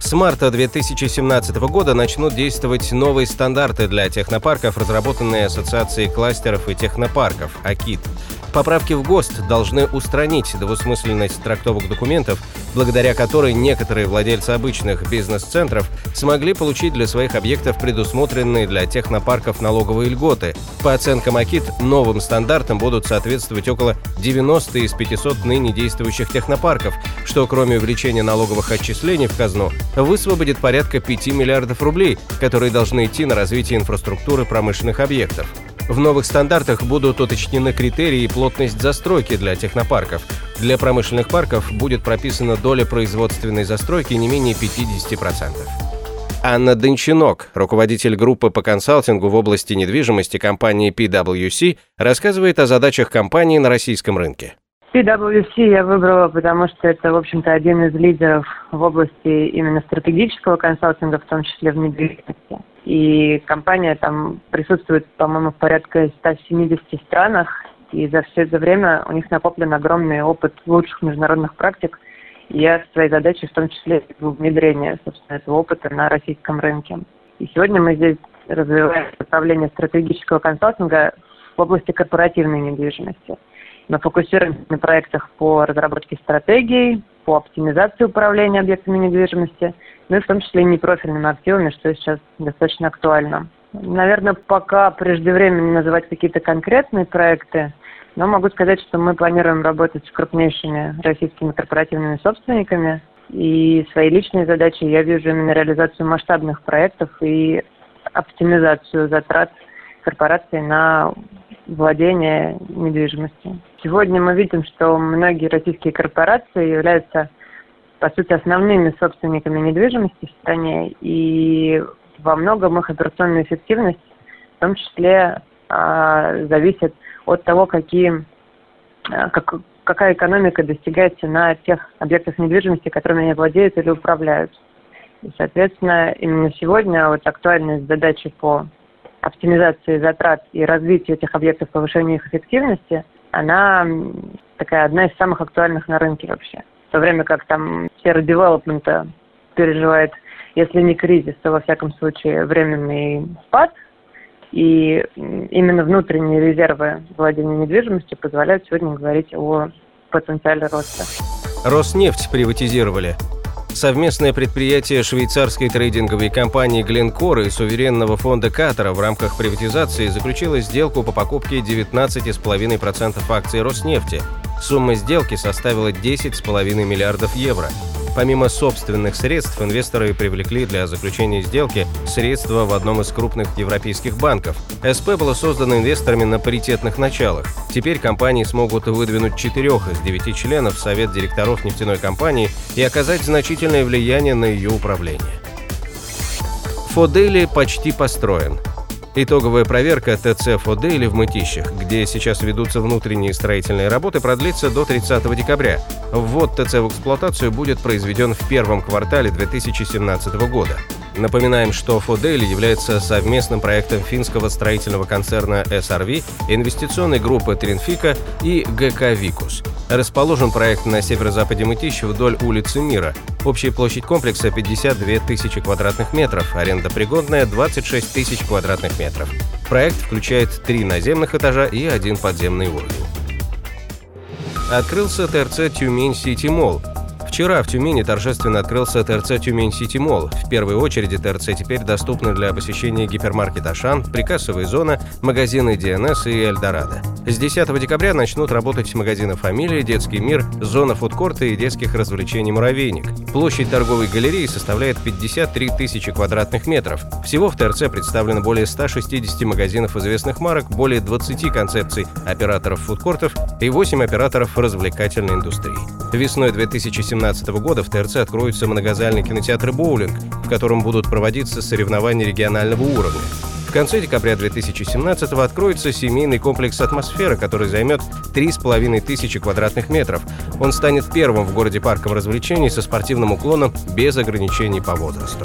с марта 2017 года начнут действовать новые стандарты для технопарков, разработанные Ассоциацией кластеров и технопарков АКИТ. Поправки в ГОСТ должны устранить двусмысленность трактовок документов, благодаря которой некоторые владельцы обычных бизнес-центров смогли получить для своих объектов предусмотренные для технопарков налоговые льготы. По оценкам АКИТ, новым стандартам будут соответствовать около 90 из 500 ныне действующих технопарков, что кроме увеличения налоговых отчислений в казну, высвободит порядка 5 миллиардов рублей, которые должны идти на развитие инфраструктуры промышленных объектов. В новых стандартах будут уточнены критерии и плотность застройки для технопарков. Для промышленных парков будет прописана доля производственной застройки не менее 50%. Анна Дончинок, руководитель группы по консалтингу в области недвижимости компании PwC, рассказывает о задачах компании на российском рынке. PwC я выбрала, потому что это, в общем-то, один из лидеров в области именно стратегического консалтинга, в том числе в недвижимости. И компания там присутствует, по-моему, в порядка 170 странах, и за все это время у них накоплен огромный опыт лучших международных практик. И я своей задачей в том числе внедрение, собственно, этого опыта на российском рынке. И сегодня мы здесь развиваем направление стратегического консалтинга в области корпоративной недвижимости – мы фокусируемся на проектах по разработке стратегий, по оптимизации управления объектами недвижимости, ну и в том числе и непрофильными активами, что сейчас достаточно актуально. Наверное, пока преждевременно называть какие-то конкретные проекты, но могу сказать, что мы планируем работать с крупнейшими российскими корпоративными собственниками. И своей личной задачей я вижу именно реализацию масштабных проектов и оптимизацию затрат корпораций на владения недвижимостью. Сегодня мы видим, что многие российские корпорации являются, по сути, основными собственниками недвижимости в стране, и во многом их операционная эффективность в том числе а, зависит от того, какие, а, как, какая экономика достигается на тех объектах недвижимости, которыми они владеют или управляют. И, соответственно, именно сегодня вот актуальность задачи по оптимизации затрат и развитию этих объектов, повышению их эффективности, она такая одна из самых актуальных на рынке вообще. В то время как там сфера девелопмента переживает, если не кризис, то во всяком случае временный спад, и именно внутренние резервы владения недвижимостью позволяют сегодня говорить о потенциале роста. Роснефть приватизировали. Совместное предприятие швейцарской трейдинговой компании Glencore и суверенного фонда Катара в рамках приватизации заключило сделку по покупке 19,5% акций Роснефти. Сумма сделки составила 10,5 миллиардов евро. Помимо собственных средств, инвесторы привлекли для заключения сделки средства в одном из крупных европейских банков. СП было создано инвесторами на паритетных началах. Теперь компании смогут выдвинуть четырех из девяти членов в Совет директоров нефтяной компании и оказать значительное влияние на ее управление. Фодели почти построен – Итоговая проверка ТЦ Фодейли в Мытищах, где сейчас ведутся внутренние строительные работы, продлится до 30 декабря. Ввод ТЦ в эксплуатацию будет произведен в первом квартале 2017 года. Напоминаем, что Фодели является совместным проектом финского строительного концерна SRV, инвестиционной группы Тринфика и ГК «Викус». Расположен проект на северо-западе Мытища вдоль улицы Мира. Общая площадь комплекса 52 тысячи квадратных метров, аренда пригодная 26 тысяч квадратных метров. Проект включает три наземных этажа и один подземный уровень. Открылся ТРЦ «Тюмень Сити Молл», Вчера в Тюмени торжественно открылся ТРЦ «Тюмень Сити Молл». В первой очереди ТРЦ теперь доступны для посещения гипермаркет «Ашан», прикассовая зона, магазины «ДНС» и «Эльдорадо». С 10 декабря начнут работать магазины «Фамилия», «Детский мир», зона фудкорта и детских развлечений «Муравейник». Площадь торговой галереи составляет 53 тысячи квадратных метров. Всего в ТРЦ представлено более 160 магазинов известных марок, более 20 концепций операторов фудкортов и 8 операторов развлекательной индустрии. Весной 2017 года в ТРЦ откроется многозальный кинотеатр «Боулинг», в котором будут проводиться соревнования регионального уровня. В конце декабря 2017 откроется семейный комплекс «Атмосфера», который займет 3,5 тысячи квадратных метров. Он станет первым в городе парком развлечений со спортивным уклоном без ограничений по возрасту.